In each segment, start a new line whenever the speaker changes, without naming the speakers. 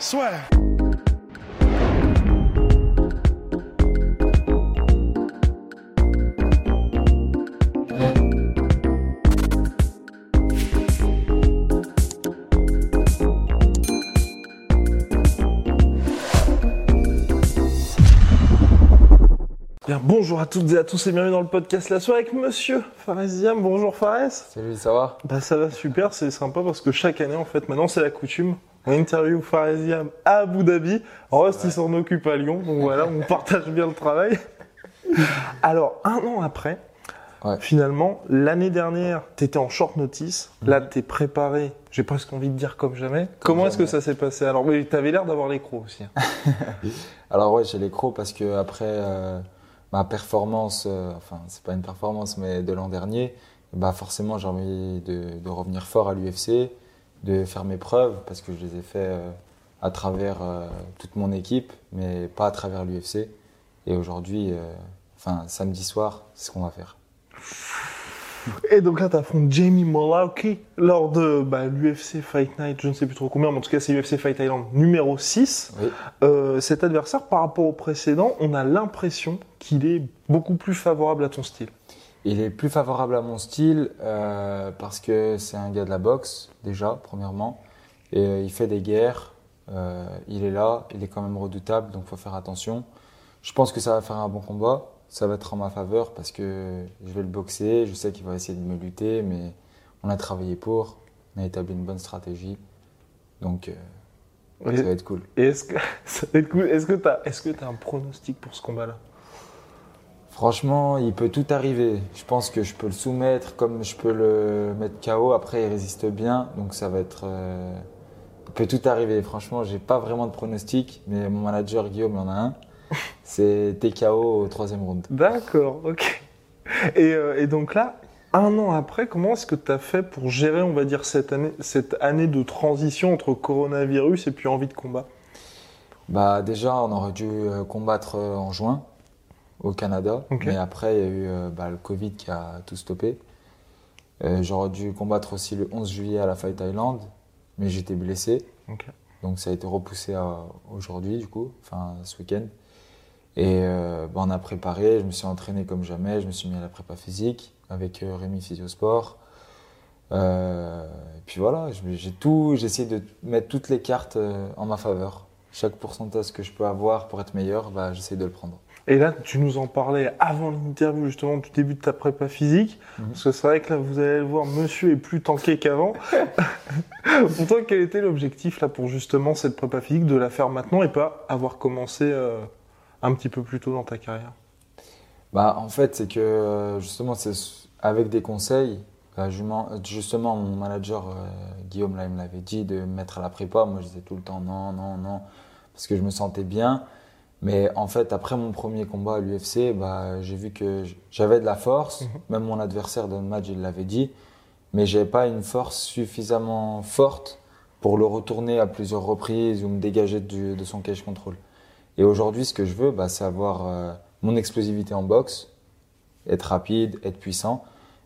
Soit. Bien, bonjour à toutes et à tous et bienvenue dans le podcast La Soirée avec Monsieur Faresiam. Bonjour Fares.
Salut, ça va?
Bah ça va super, c'est sympa parce que chaque année en fait, maintenant c'est la coutume. Interview Faresiam à Abu Dhabi. Rost il s'en occupe à Lyon, donc voilà, on partage bien le travail. Alors un an après,
Ouais.
finalement, l'année dernière, t'étais en short notice. Là, t'es préparé. J'ai presque envie de dire comme jamais. Comment est-ce que ça s'est passé? Alors, oui, t'avais l'air d'avoir les crocs aussi. hein.
Alors ouais, j'ai les crocs parce que après euh, ma performance, euh, enfin c'est pas une performance mais de l'an dernier, bah forcément j'ai envie de, de revenir fort à l'UFC, de faire mes preuves parce que je les ai fait euh, à travers euh, toute mon équipe, mais pas à travers l'UFC. Et aujourd'hui, euh, enfin samedi soir, c'est ce qu'on va faire.
Et donc là, t'affrontes Jamie Mulauki lors de bah, l'UFC Fight Night, je ne sais plus trop combien, mais en tout cas, c'est l'UFC Fight Island numéro 6.
Oui.
Euh, cet adversaire, par rapport au précédent, on a l'impression qu'il est beaucoup plus favorable à ton style.
Il est plus favorable à mon style euh, parce que c'est un gars de la boxe, déjà, premièrement. Et euh, il fait des guerres. euh, il est là, il est quand même redoutable, donc faut faire attention. Je pense que ça va faire un bon combat. Ça va être en ma faveur parce que je vais le boxer. Je sais qu'il va essayer de me lutter, mais on a travaillé pour. On a établi une bonne stratégie. Donc, euh, ça va être cool.
Et est-ce que ça va être cool Est-ce que t'as est-ce que t'as un pronostic pour ce combat-là?
Franchement, il peut tout arriver. Je pense que je peux le soumettre comme je peux le mettre KO. Après, il résiste bien, donc ça va être. euh, Il peut tout arriver. Franchement, j'ai pas vraiment de pronostic, mais mon manager Guillaume en a un. C'est TKO au troisième round.
D'accord, ok. Et, euh, et donc là, un an après, comment est-ce que tu as fait pour gérer, on va dire, cette année, cette année de transition entre coronavirus et puis envie de combat?
Bah déjà, on aurait dû euh, combattre en juin au Canada, mais après il y a eu euh, bah, le Covid qui a tout stoppé. Euh, J'aurais dû combattre aussi le 11 juillet à la Fight Island, mais j'étais blessé. Donc ça a été repoussé aujourd'hui, du coup, enfin ce week-end. Et euh, bah, on a préparé, je me suis entraîné comme jamais, je me suis mis à la prépa physique avec euh, Rémi Physiosport. Euh, et puis voilà, j'ai tout, j'ai essayé de mettre toutes les cartes en ma faveur. Chaque pourcentage que je peux avoir pour être meilleur, bah, j'essaie de le prendre.
Et là, tu nous en parlais avant l'interview, justement, du début de ta prépa physique.
Mhm.
Parce que c'est vrai que là, vous allez le voir, monsieur est plus tanké qu'avant. pour toi, quel était l'objectif, là, pour justement cette prépa physique, de la faire maintenant et pas avoir commencé euh, un petit peu plus tôt dans ta carrière?
Bah, en fait, c'est que euh, justement, c'est avec des conseils. m'en- justement, mon manager euh, Guillaume là, il me l'avait dit de me mettre à la prépa. Moi, je disais tout le temps non, non, non, parce que je me sentais bien. Mais en fait, après mon premier combat à l'UFC, bah, j'ai vu que j'avais de la force.
Mhm.
Même mon adversaire dans le match, il l'avait dit. Mais j'avais pas une force suffisamment forte pour le retourner à plusieurs reprises ou me dégager du- de son cage control. Et aujourd'hui, ce que je veux, bah, c'est avoir euh, mon explosivité en boxe, être rapide, être puissant,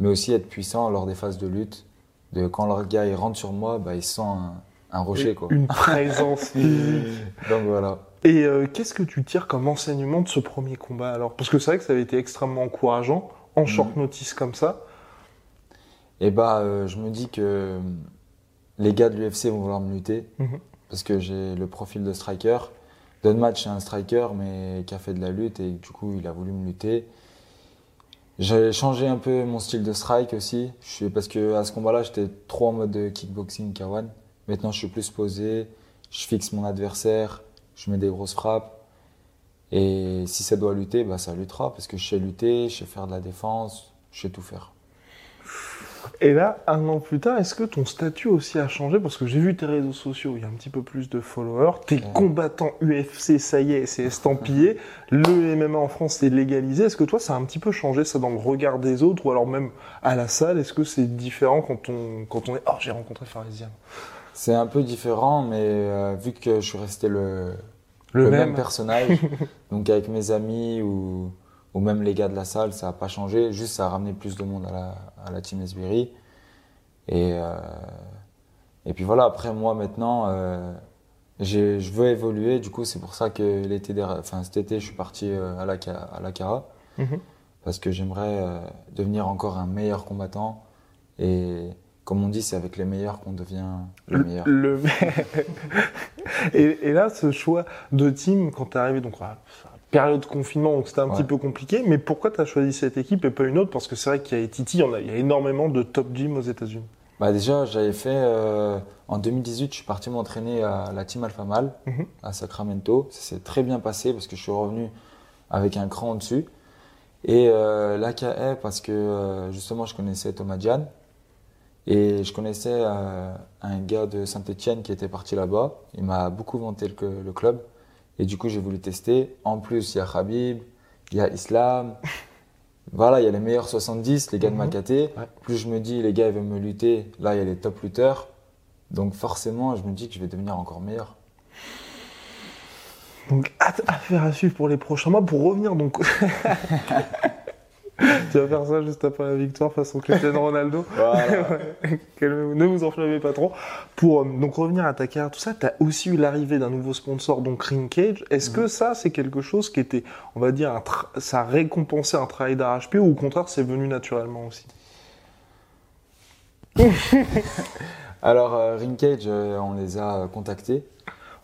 mais aussi être puissant lors des phases de lutte. De quand le gars il rentre sur moi, bah, il sent un, un rocher. Quoi.
Une présence.
Donc voilà.
Et euh, qu'est-ce que tu tires comme enseignement de ce premier combat alors? Parce que c'est vrai que ça avait été extrêmement encourageant, en short notice comme ça.
Et bah, euh, je me dis que les gars de l'UFC vont vouloir me lutter
Mhm.
parce que j'ai le profil de striker. Don Match, c'est un striker, mais qui a fait de la lutte et du coup, il a voulu me lutter. J'ai changé un peu mon style de strike aussi, je suis, parce que à ce combat-là, j'étais trop en mode de kickboxing K1. Maintenant, je suis plus posé, je fixe mon adversaire, je mets des grosses frappes. Et si ça doit lutter, bah, ça luttera, parce que je sais lutter, je sais faire de la défense, je sais tout faire.
Et là, un an plus tard, est-ce que ton statut aussi a changé? Parce que j'ai vu tes réseaux sociaux, il y a un petit peu plus de followers. T'es
Ouais.
combattant UFC, ça y est, c'est estampillé. Le MMA en France, c'est légalisé. Est-ce que toi, ça a un petit peu changé ça dans le regard des autres ou alors même à la salle Est-ce que c'est différent quand on, quand on est Oh, j'ai rencontré Farisian
C'est un peu différent, mais euh, vu que je suis resté le,
Le,
le
même,
même, personnage, donc avec mes amis ou, ou même les gars de la salle, ça n'a pas changé. Juste, ça a ramené plus de monde à la, à la team Esbiri. Et, euh, et puis voilà, après moi maintenant, euh, je veux évoluer. Du coup, c'est pour ça que l'été, enfin, cet été, je suis parti à la, Ca- à la Cara.
Mhm.
Parce que j'aimerais devenir encore un meilleur combattant. Et comme on dit, c'est avec les meilleurs qu'on devient le meilleur.
Le- et, et là, ce choix de team, quand t'es arrivé, donc à période de confinement, donc c'était un petit peu compliqué, mais pourquoi t'as choisi cette équipe et pas une autre? Parce que c'est vrai qu'il y a Titi, il y, en a, il y a énormément de top gym aux États-Unis.
Bah déjà, j'avais fait euh, en 2018, je suis parti m'entraîner à la team Alpha Mal
Mhm.
à Sacramento. Ça s'est très bien passé parce que je suis revenu avec un cran au-dessus. Et euh, l'AKE parce que euh, justement, je connaissais Thomas Diane et je connaissais euh, un gars de Saint-Etienne qui était parti là-bas. Il m'a beaucoup vanté le, le club et du coup, j'ai voulu tester. En plus, il y a Khabib, il y a Islam. Voilà, il y a les meilleurs 70, les gars de
Mhm.
Makaté.
Ouais.
Plus je me dis, les gars, ils veulent me lutter. Là, il y a les top lutteurs. Donc forcément, je me dis que je vais devenir encore meilleur.
Donc, hâte à faire à suivre pour les prochains mois. Pour revenir, donc. tu vas faire ça juste après la victoire face au Cristiano Ronaldo.
Voilà.
Ne vous enflammez pas trop. Pour euh, donc revenir à ta carrière, tout ça, tu as aussi eu l'arrivée d'un nouveau sponsor, donc Ring Cage. Est-ce que ça, c'est quelque chose qui était, on va dire, un ça récompensait un travail d'arrache-pied ou au contraire, c'est venu naturellement aussi?
Alors, euh, Ring Cage, euh, on les a contactés.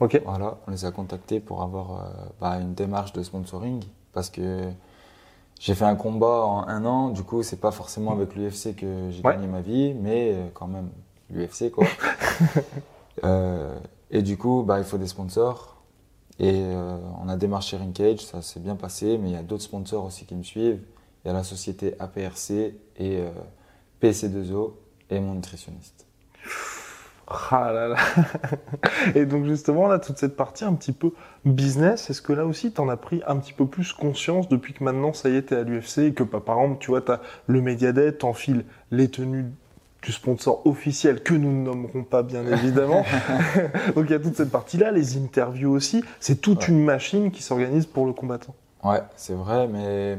Ok.
Voilà, on les a contactés pour avoir euh, bah, une démarche de sponsoring parce que j'ai fait un combat en un an. Du coup, c'est pas forcément avec l'UFC que j'ai
Ouais.
gagné ma vie, mais euh, quand même l'UFC quoi. Euh, et du coup, bah, il faut des sponsors. Et euh, on a démarché Ring Cage, ça s'est bien passé, mais il y a d'autres sponsors aussi qui me suivent. Il y a la société APRC et euh, PC2O et mon nutritionniste.
Ah là là. Et donc justement, là, toute cette partie un petit peu business, est-ce que là aussi, tu en as pris un petit peu plus conscience depuis que maintenant, ça y est, t'es à l'UFC et que, bah, par exemple, tu vois, tu as le Mediadet, t'enfiles les tenues du sponsor officiel que nous ne nommerons pas, bien évidemment. donc il y a toute cette partie-là, les interviews aussi. C'est toute
Ouais.
une machine qui s'organise pour le combattant.
Ouais, c'est vrai, mais,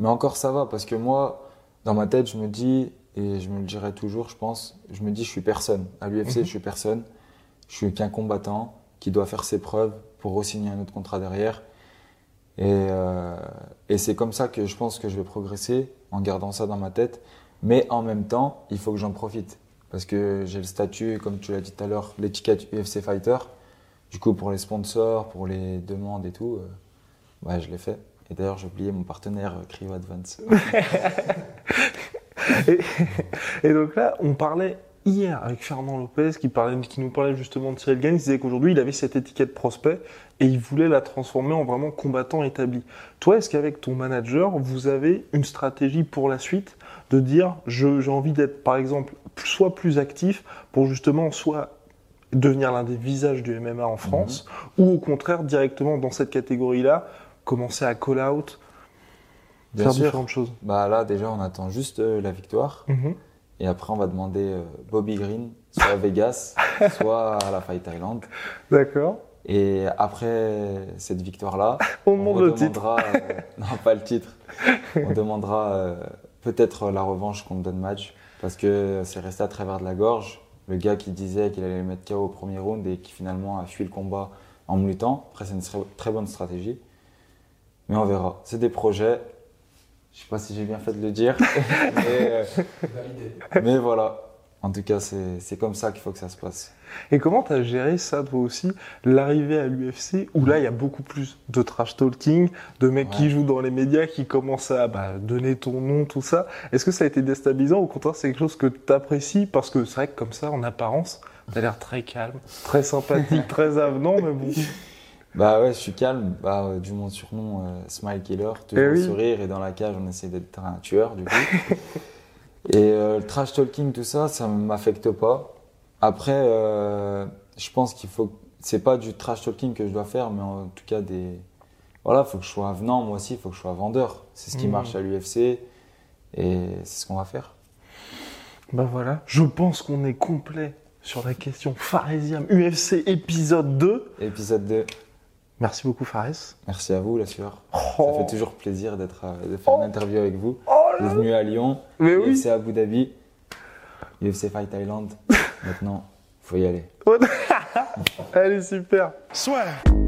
mais encore ça va, parce que moi, dans ma tête, je me dis, et je me le dirai toujours, je pense, je me dis, je suis personne. À l'UFC,
Mhm.
je suis personne. Je suis qu'un combattant qui doit faire ses preuves pour re-signer un autre contrat derrière. Et, euh, et c'est comme ça que je pense que je vais progresser, en gardant ça dans ma tête. Mais en même temps, il faut que j'en profite. Parce que j'ai le statut, comme tu l'as dit tout à l'heure, l'étiquette UFC Fighter. Du coup, pour les sponsors, pour les demandes et tout, euh, je l'ai fait. Et d'ailleurs, j'ai oublié mon partenaire euh, Cryo Advance.
Et, et donc là, on parlait hier avec Fernand Lopez qui, parlait, qui nous parlait justement de Cyril Gagne. Il disait qu'aujourd'hui, il avait cette étiquette prospect et il voulait la transformer en vraiment combattant établi. Toi, est-ce qu'avec ton manager, vous avez une stratégie pour la suite de dire j'ai envie d'être, par exemple, soit plus actif pour justement soit devenir l'un des visages du MMA en France ou au contraire directement dans cette catégorie-là commencer à call out,
Bien
faire
sûr.
différentes choses.
Bah là, déjà, on attend juste euh, la victoire.
Mhm.
Et après, on va demander euh, Bobby Green, soit à Vegas, soit à la Fight Island.
D'accord.
Et après cette victoire-là,
On
on
demande le titre.
redemandera, euh, non pas le titre, on demandera euh, peut-être la revanche contre Don Match, parce que c'est resté à travers de la gorge. Le gars qui disait qu'il allait le mettre KO au premier round et qui finalement a fui le combat en me luttant. Après, c'est une très bonne stratégie. Mais on verra. C'est des projets. Je sais pas si j'ai bien fait de le dire. mais, euh, mais voilà. En tout cas, c'est comme ça qu'il faut que ça se passe.
Et comment tu as géré ça, toi aussi, l'arrivée à l'UFC, où là, il y a beaucoup plus de trash talking, de mecs qui jouent dans les médias, qui commencent à bah, donner ton nom, tout ça. Est-ce que ça a été déstabilisant ou au contraire, c'est quelque chose que tu apprécies Parce que c'est vrai que comme ça, en apparence, tu as l'air très calme, très sympathique, très avenant, mais bon.
Bah ouais, je suis calme. Bah, euh, du mon surnom, euh, Smile Killer, toujours
Eh oui.
le sourire et dans la cage, on essaie d'être un tueur du coup. Et euh, le trash talking, tout ça, ça m'affecte pas. Après, je pense qu'il faut. C'est pas du trash talking que je dois faire, mais en tout cas des. Voilà, faut que je sois avenant, moi aussi, il faut que je sois vendeur. C'est ce qui
Mhm.
marche à l'UFC et c'est ce qu'on va faire.
Bah voilà, je pense qu'on est complet sur la question Faresiam UFC épisode 2.
Épisode 2.
Merci beaucoup Fares.
Merci à vous, la sueur. Ça
Oh.
fait toujours plaisir d'être, euh, de faire une interview avec vous.
Oh
à Lyon,
Mais oui.
UFC Abu Dhabi, UFC Fight Thailand. Maintenant, faut y aller.
Allez, super.
When